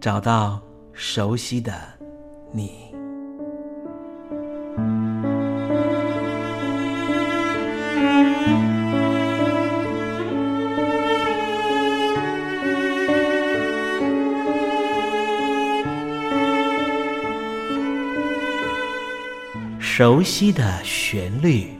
找到熟悉的你，熟悉的旋律。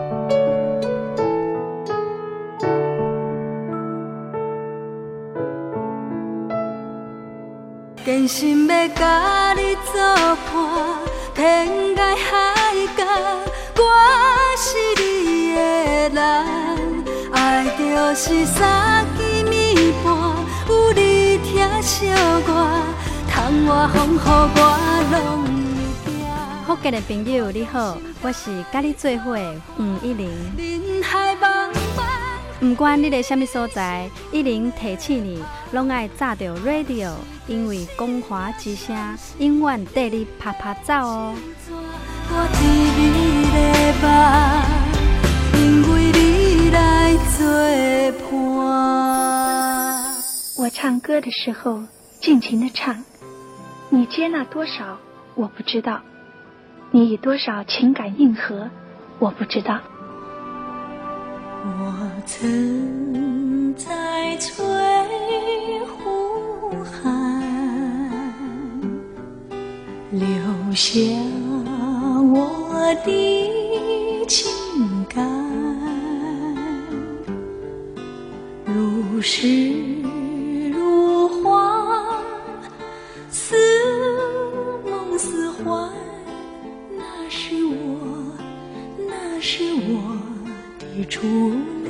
真心要甲你作伴，天涯海角，我是你的人。爱就是三更暝半，有你疼惜我，窗外风雨我拢会惊。福建的朋友你好，我是甲你做伙黄一玲。唔，管你在什么所在，一玲提起你，拢爱炸着 radio。因为光华之声永远带你拍拍走哦。我唱歌的时候尽情的唱，你接纳多少我不知道，你以多少情感应和我不知道。我曾在翠湖畔。留下我的情感，如诗如画，似梦似幻。那是我，那是我的初恋。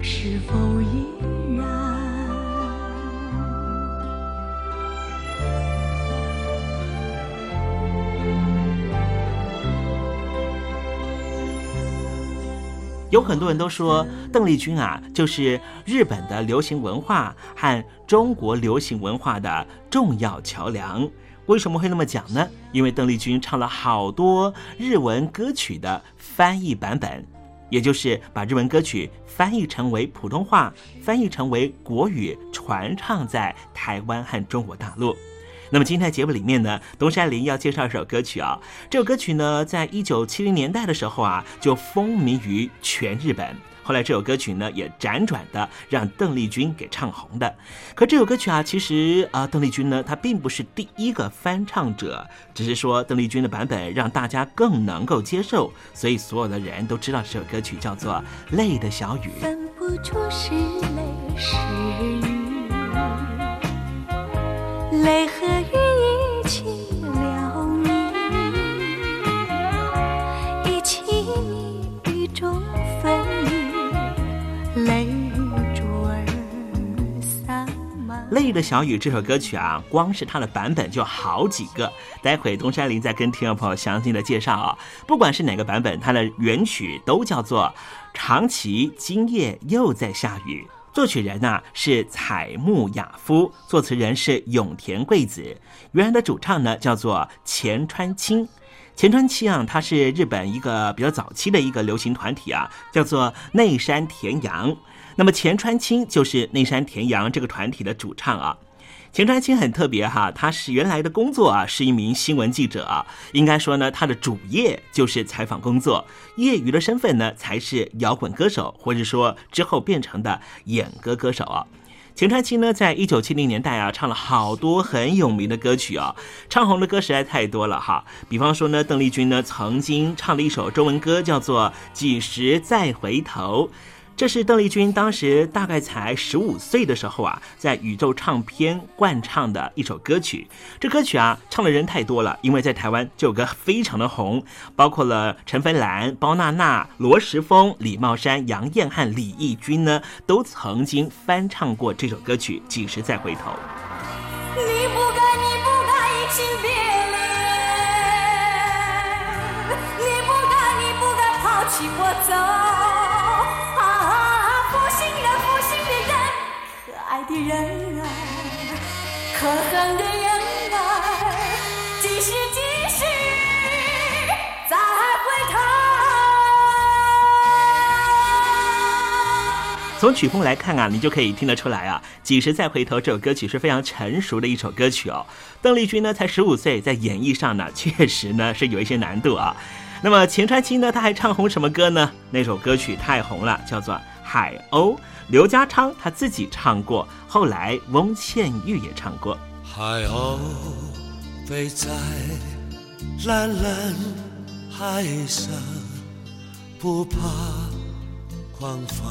是否依然有很多人都说邓丽君啊，就是日本的流行文化和中国流行文化的重要桥梁。为什么会那么讲呢？因为邓丽君唱了好多日文歌曲的翻译版本，也就是把日文歌曲翻译成为普通话，翻译成为国语，传唱在台湾和中国大陆。那么今天的节目里面呢，东山林要介绍一首歌曲啊。这首歌曲呢，在一九七零年代的时候啊，就风靡于全日本。后来这首歌曲呢，也辗转的让邓丽君给唱红的。可这首歌曲啊，其实啊，邓丽君呢，她并不是第一个翻唱者，只是说邓丽君的版本让大家更能够接受，所以所有的人都知道这首歌曲叫做《泪的小雨》。分不出是泪是雨，泪和雨一起满。《泪的小雨》这首歌曲啊，光是它的版本就好几个。待会东山林再跟听众朋友详细的介绍啊。不管是哪个版本，它的原曲都叫做《长崎今夜又在下雨》。作曲人呐、是彩木雅夫，作词人是永田贵子，原来的主唱呢叫做前川清。前川清啊，他是日本一个比较早期的一个流行团体啊，叫做内山田洋。那么前川清就是内山田洋这个团体的主唱啊。前川清很特别哈，他是原来的工作啊是一名新闻记者啊，应该说呢他的主业就是采访工作，业余的身份呢才是摇滚歌手，或者说之后变成的演歌歌手啊。前川清呢，在一九七零年代啊，唱了好多很有名的歌曲啊，唱红的歌实在太多了哈。比方说呢，邓丽君呢曾经唱了一首中文歌，叫做《几时再回头》。这是邓丽君当时大概才十五岁的时候啊，在宇宙唱片惯唱的一首歌曲。这歌曲啊，唱的人太多了，因为在台湾这首歌非常的红，包括了陈芬兰、包娜娜、罗时丰、李茂山、杨燕和李翊君呢，都曾经翻唱过这首歌曲《几时再回头》。你不该，你不该移情别恋，你不该，你不该抛弃我走。人儿，可恨的人儿，几时几时再回头？从曲风来看啊，你就可以听得出来啊，《几时再回头》这首歌曲是非常成熟的一首歌曲哦。邓丽君呢才十五岁，在演绎上呢确实呢是有一些难度啊。那么前川清呢，他还唱红什么歌呢？那首歌曲太红了，叫做《海鸥》，刘家昌他自己唱过，后来翁倩玉也唱过。海鸥飞在蓝蓝海上，不怕狂风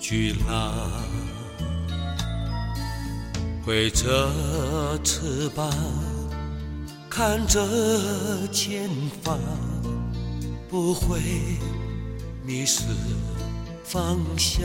巨浪，挥着翅膀看着前方，不会迷失方向。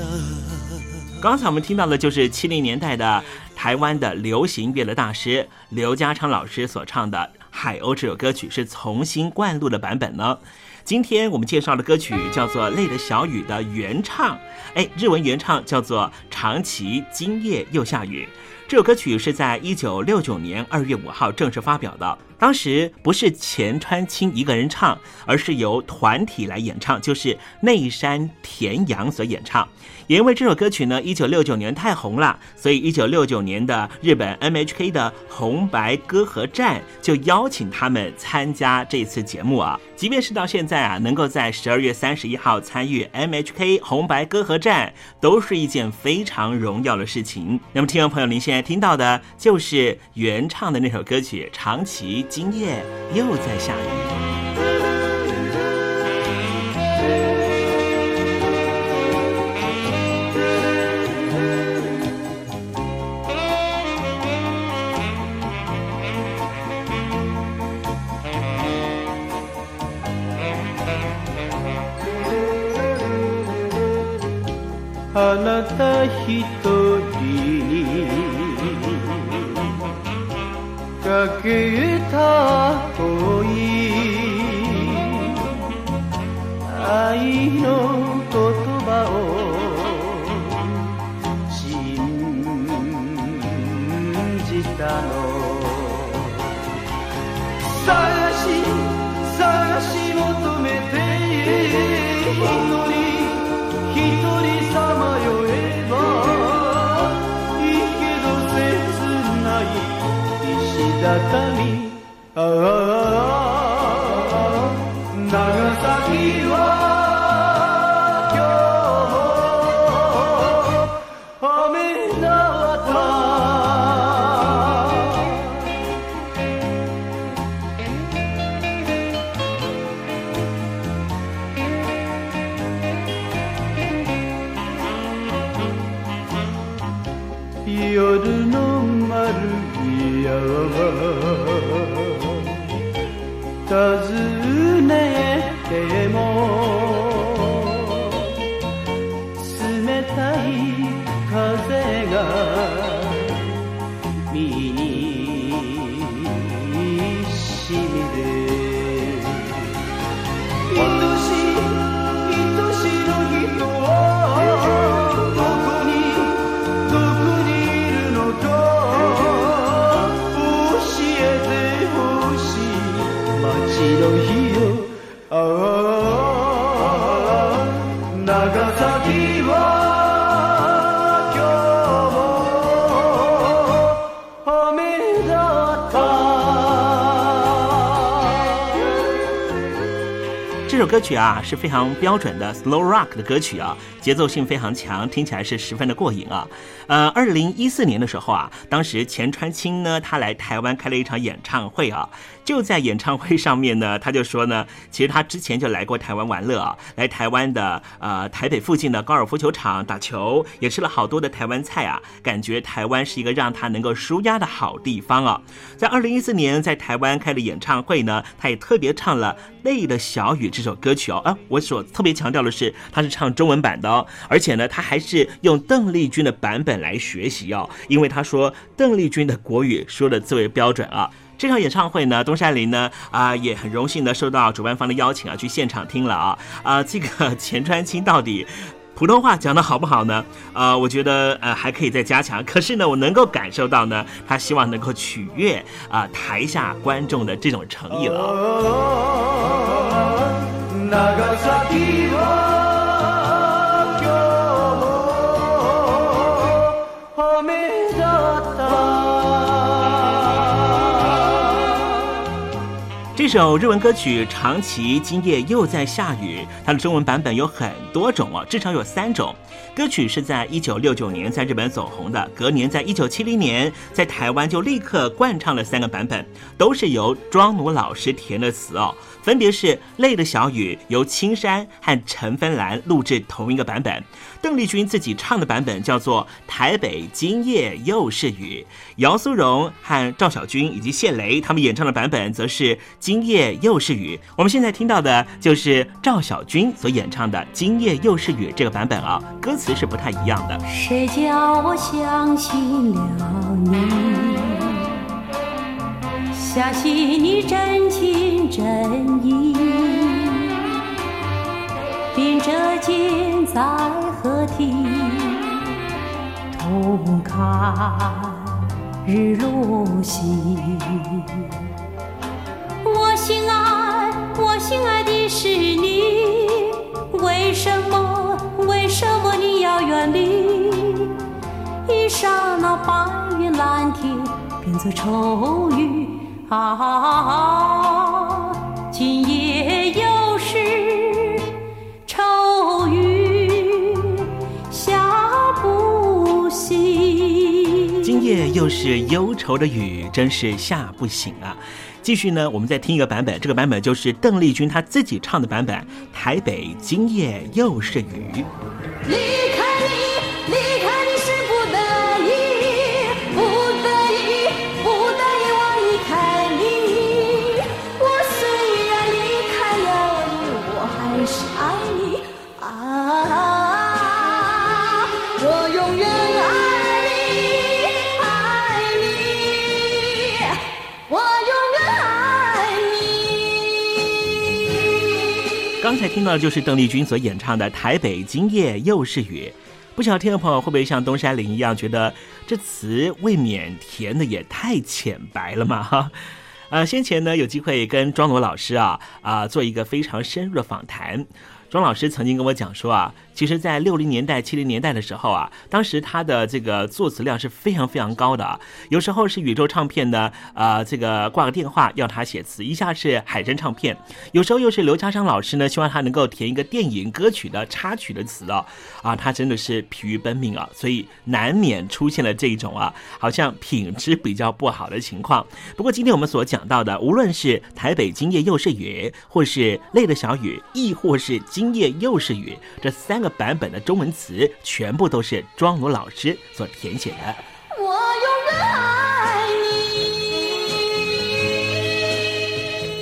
刚才我们听到的就是七零年代的台湾的流行乐的大师刘家昌老师所唱的《海鸥》这首歌曲，是重新灌录的版本呢。今天我们介绍的歌曲叫做《泪的小雨》的原唱，哎，日文原唱叫做《长崎今夜又下雨》。这首歌曲是在一九六九年二月五号正式发表的。当时不是前川清一个人唱，而是由团体来演唱，就是内山田洋所演唱。也因为这首歌曲呢，一九六九年太红了，所以一九六九年的日本 NHK 的红白歌合战就邀请他们参加这次节目啊。即便是到现在啊，能够在十二月三十一号参与 NHK 红白歌合战，都是一件非常荣耀的事情。那么，听众朋友，您现在听到的就是原唱的那首歌曲《长崎今夜又在下雨》。あなた一人にかけ た恋愛の言葉を信じたの。探し探し求めて一人一人さまよえばいいけど切ない。一畳。ねても歌曲啊是非常标准的 slow rock 的歌曲啊，节奏性非常强，听起来是十分的过瘾啊。呃，二零一四年的时候啊，当时钱川清呢，他来台湾开了一场演唱会啊。就在演唱会上面呢，他就说呢，其实他之前就来过台湾玩乐啊，来台湾的呃台北附近的高尔夫球场打球，也吃了好多的台湾菜啊，感觉台湾是一个让他能够舒压的好地方啊。在二零一四年在台湾开的演唱会呢，他也特别唱了《泪的小雨》这首歌曲哦。啊，我所特别强调的是，他是唱中文版的哦，而且呢，他还是用邓丽君的版本来学习哦，因为他说邓丽君的国语说的最为标准啊。这场演唱会呢，东山林呢啊、也很荣幸的受到主办方的邀请啊，去现场听了啊啊、这个钱川清到底。普通话讲的好不好呢？呃，我觉得呃还可以再加强。可是呢，我能够感受到呢，他希望能够取悦啊、台下观众的这种诚意了啊。这首日文歌曲《长崎今夜又在下雨》，它的中文版本有很多种哦，至少有三种。歌曲是在一九六九年在日本走红的，隔年在一九七零年在台湾就立刻灌唱了三个版本，都是由庄奴老师填的词哦，分别是《泪的小雨》由青山和陈芬兰录制同一个版本，邓丽君自己唱的版本叫做《台北今夜又是雨》，姚苏蓉和赵小军以及谢雷他们演唱的版本则是《今夜又是雨》。我们现在听到的就是赵小军所演唱的《今夜又是雨》这个版本啊，歌词是不太一样的。谁叫我相信了你？相信你真情真意，并着剑在何地，同看日落西。我心爱，我心爱的是你，为什么？为什么你要远离？一刹那白云蓝天变作愁云啊！今夜又是忧愁的雨，真是下不醒啊！继续呢，我们再听一个版本，这个版本就是邓丽君她自己唱的版本，《台北今夜又是雨》。刚才听到的就是邓丽君所演唱的《台北今夜又是雨》，不晓得听众朋友会不会像东山林一样，觉得这词未免填的也太浅白了嘛？哈。呃，先前呢有机会跟庄罗老师啊啊做一个非常深入的访谈。庄老师曾经跟我讲说啊，其实，在六零年代、七零年代的时候啊，当时他的这个作词量是非常非常高的啊。有时候是宇宙唱片的，呃，这个挂个电话要他写词；一下是海参唱片，有时候又是刘家昌老师呢，希望他能够填一个电影歌曲的插曲的词哦。啊，他真的是疲于奔命啊，所以难免出现了这种啊，好像品质比较不好的情况。不过今天我们所讲到的，无论是台北今夜又是雨，或是泪的小雨，亦或是。今夜又是雨，这三个版本的中文词全部都是庄奴老师所填写的。我永远爱你。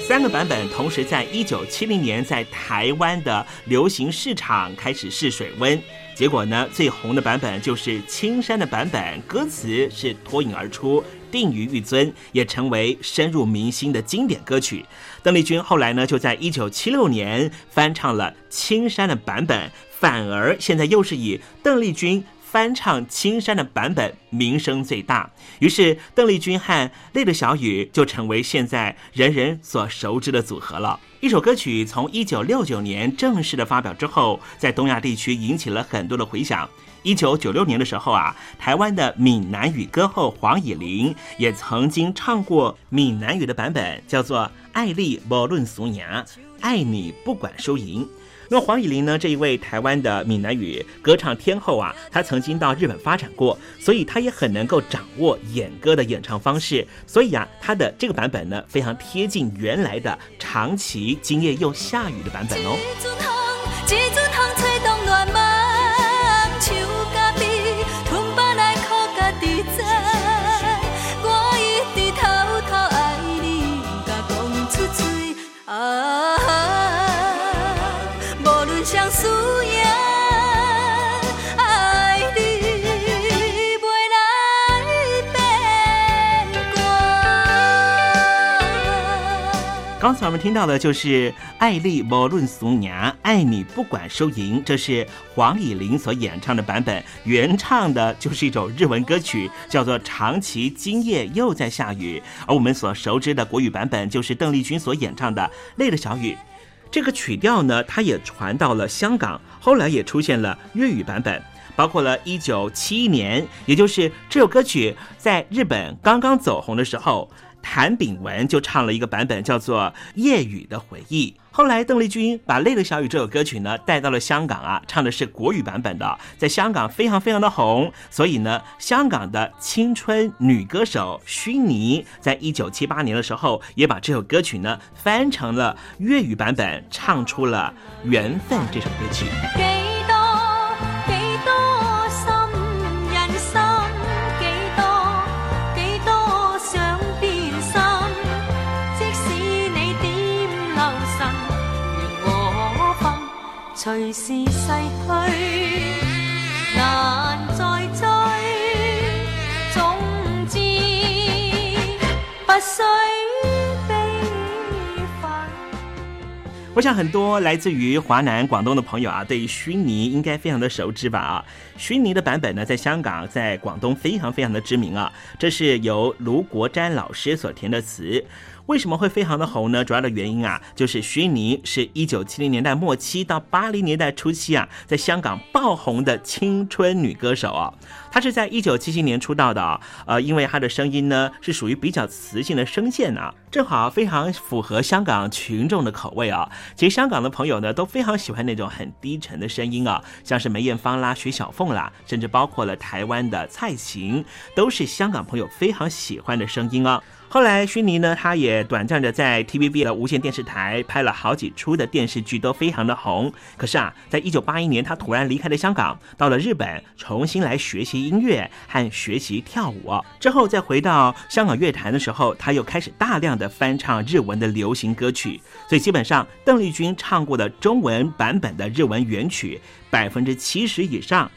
三个版本同时在一九七零年在台湾的流行市场开始试水温，结果呢，最红的版本就是青山的版本，歌词是脱颖而出。定于玉尊，也成为深入民心的经典歌曲。邓丽君后来呢，就在一九七六年翻唱了青山的版本，反而现在又是以邓丽君翻唱青山的版本名声最大。于是，邓丽君和泪的小雨就成为现在人人所熟知的组合了。一首歌曲从一九六九年正式的发表之后，在东亚地区引起了很多的回响。一九九六年的时候啊，台湾的闽南语歌后黄以玲也曾经唱过闽南语的版本，叫做《爱丽无论俗雅，爱你不管输赢。那么黄以玲呢，这一位台湾的闽南语歌唱天后啊，她曾经到日本发展过，所以她也很能够掌握演歌的演唱方式。所以啊，她的这个版本呢，非常贴近原来的长崎今夜又下雨的版本哦。刚才我们听到的就是“爱丽无论俗娘，爱你不管输赢”，这是黄以玲所演唱的版本，原唱的就是一首日文歌曲，叫做《长崎今夜又在下雨》。而我们所熟知的国语版本，就是邓丽君所演唱的《泪的小雨》。这个曲调呢，它也传到了香港，后来也出现了粤语版本，包括了一九七一年，也就是这首歌曲在日本刚刚走红的时候。谭炳文就唱了一个版本，叫做《夜雨的回忆》。后来邓丽君把《泪的小雨》这首歌曲呢带到了香港啊，唱的是国语版本的，在香港非常非常的红。所以呢，香港的青春女歌手薰妮，在一九七八年的时候，也把这首歌曲呢翻成了粤语版本，唱出了《缘分》这首歌曲。随时逝去，难再追，总之不需。我想很多来自于华南、广东的朋友啊，对虚拟应该非常的熟知吧？啊，虚拟的版本呢，在香港、在广东非常非常的知名啊。这是由卢国詹老师所填的词。为什么会非常的红呢？主要的原因啊，就是徐妮是一九七零年代末期到八零年代初期啊，在香港爆红的青春女歌手啊。她是在一九七七年出道的啊，呃，因为她的声音呢是属于比较磁性的声线啊，正好非常符合香港群众的口味啊。其实香港的朋友呢都非常喜欢那种很低沉的声音啊，像是梅艳芳啦、徐小凤啦，甚至包括了台湾的蔡琴，都是香港朋友非常喜欢的声音啊。后来，薰妮呢，她也短暂的在 TVB 的无线电视台拍了好几出的电视剧，都非常的红。可是啊，在一九八一年，她突然离开了香港，到了日本，重新来学习音乐和学习跳舞。之后再回到香港乐坛的时候，她又开始大量的翻唱日文的流行歌曲。所以基本上，邓丽君唱过的中文版本的日文原曲，百分之七十以上，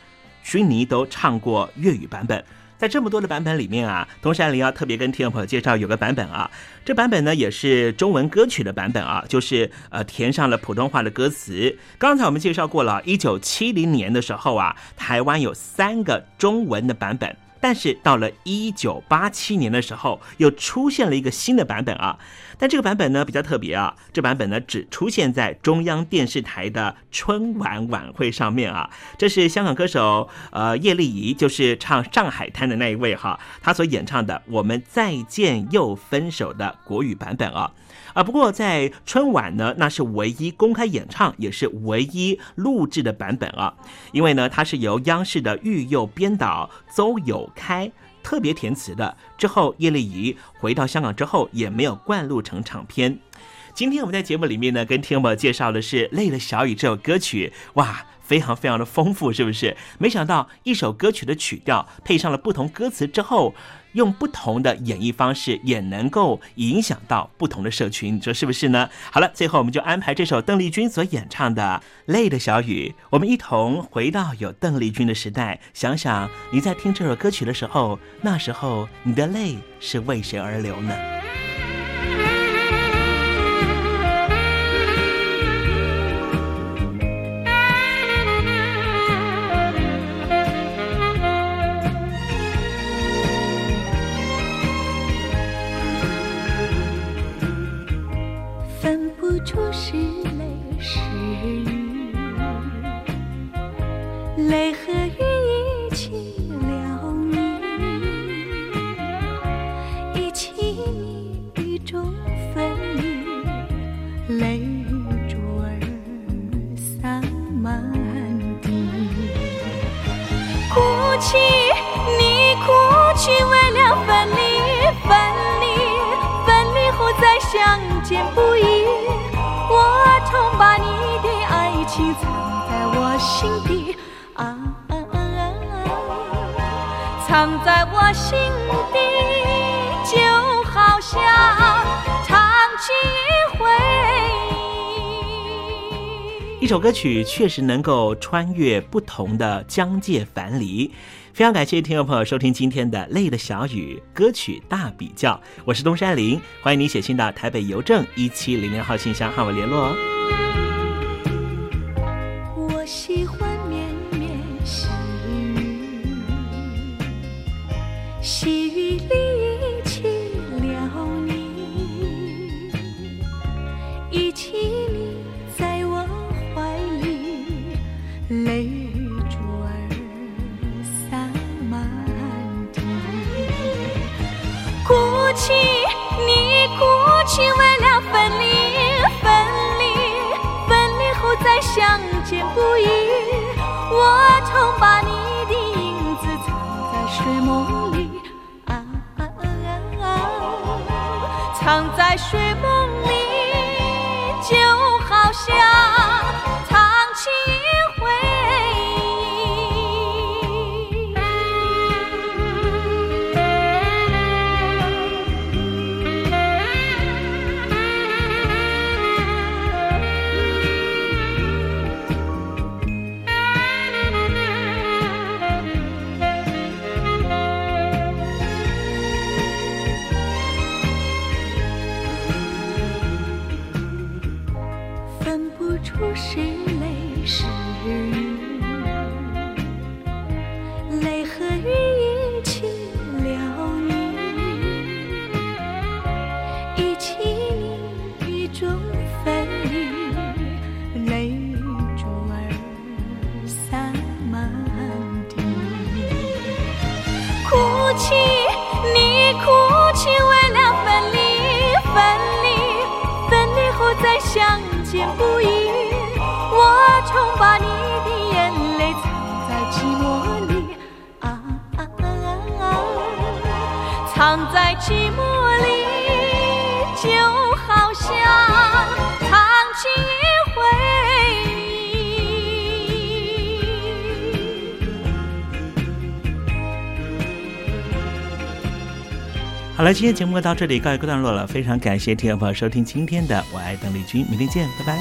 薰妮都唱过粤语版本。在这么多的版本里面啊，东山林要特别跟听众朋友介绍有个版本啊，这版本呢也是中文歌曲的版本啊，就是呃填上了普通话的歌词。刚才我们介绍过了，一九七零年的时候啊，台湾有三个中文的版本，但是到了一九八七年的时候，又出现了一个新的版本啊。但这个版本呢比较特别啊，这版本呢只出现在中央电视台的春晚晚会上面啊。这是香港歌手呃叶丽仪，就是唱《上海滩》的那一位哈，她所演唱的《我们再见又分手》的国语版本啊。啊，不过在春晚呢，那是唯一公开演唱，也是唯一录制的版本啊。因为呢，它是由央视的育幼编导邹友开特别填词的。之后，叶丽仪回到香港之后，也没有灌录成唱片。今天我们在节目里面呢，跟听友们介绍的是《累了小雨》这首歌曲，哇，非常非常的丰富，是不是？没想到一首歌曲的曲调配上了不同歌词之后。用不同的演绎方式，也能够影响到不同的社群，你说是不是呢？好了，最后我们就安排这首邓丽君所演唱的《泪的小雨》，我们一同回到有邓丽君的时代，想想你在听这首歌曲的时候，那时候你的泪是为谁而流呢？一首歌曲确实能够穿越不同的疆界樊篱。非常感谢听众朋友收听今天的《泪的小雨》歌曲大比较，我是东山林，欢迎你写信到台北邮政一七零零号信箱和我联络哦。情，为了分离，分离，分离后再相见不易。我曾把你的影子藏在睡梦里，啊啊啊啊，藏在睡梦里，就好像。藏在寂寞里，就好像藏进回忆。好了，今天节目到这里告一个段落了，非常感谢听众朋友收听今天的《我爱邓丽君》，明天见，拜拜。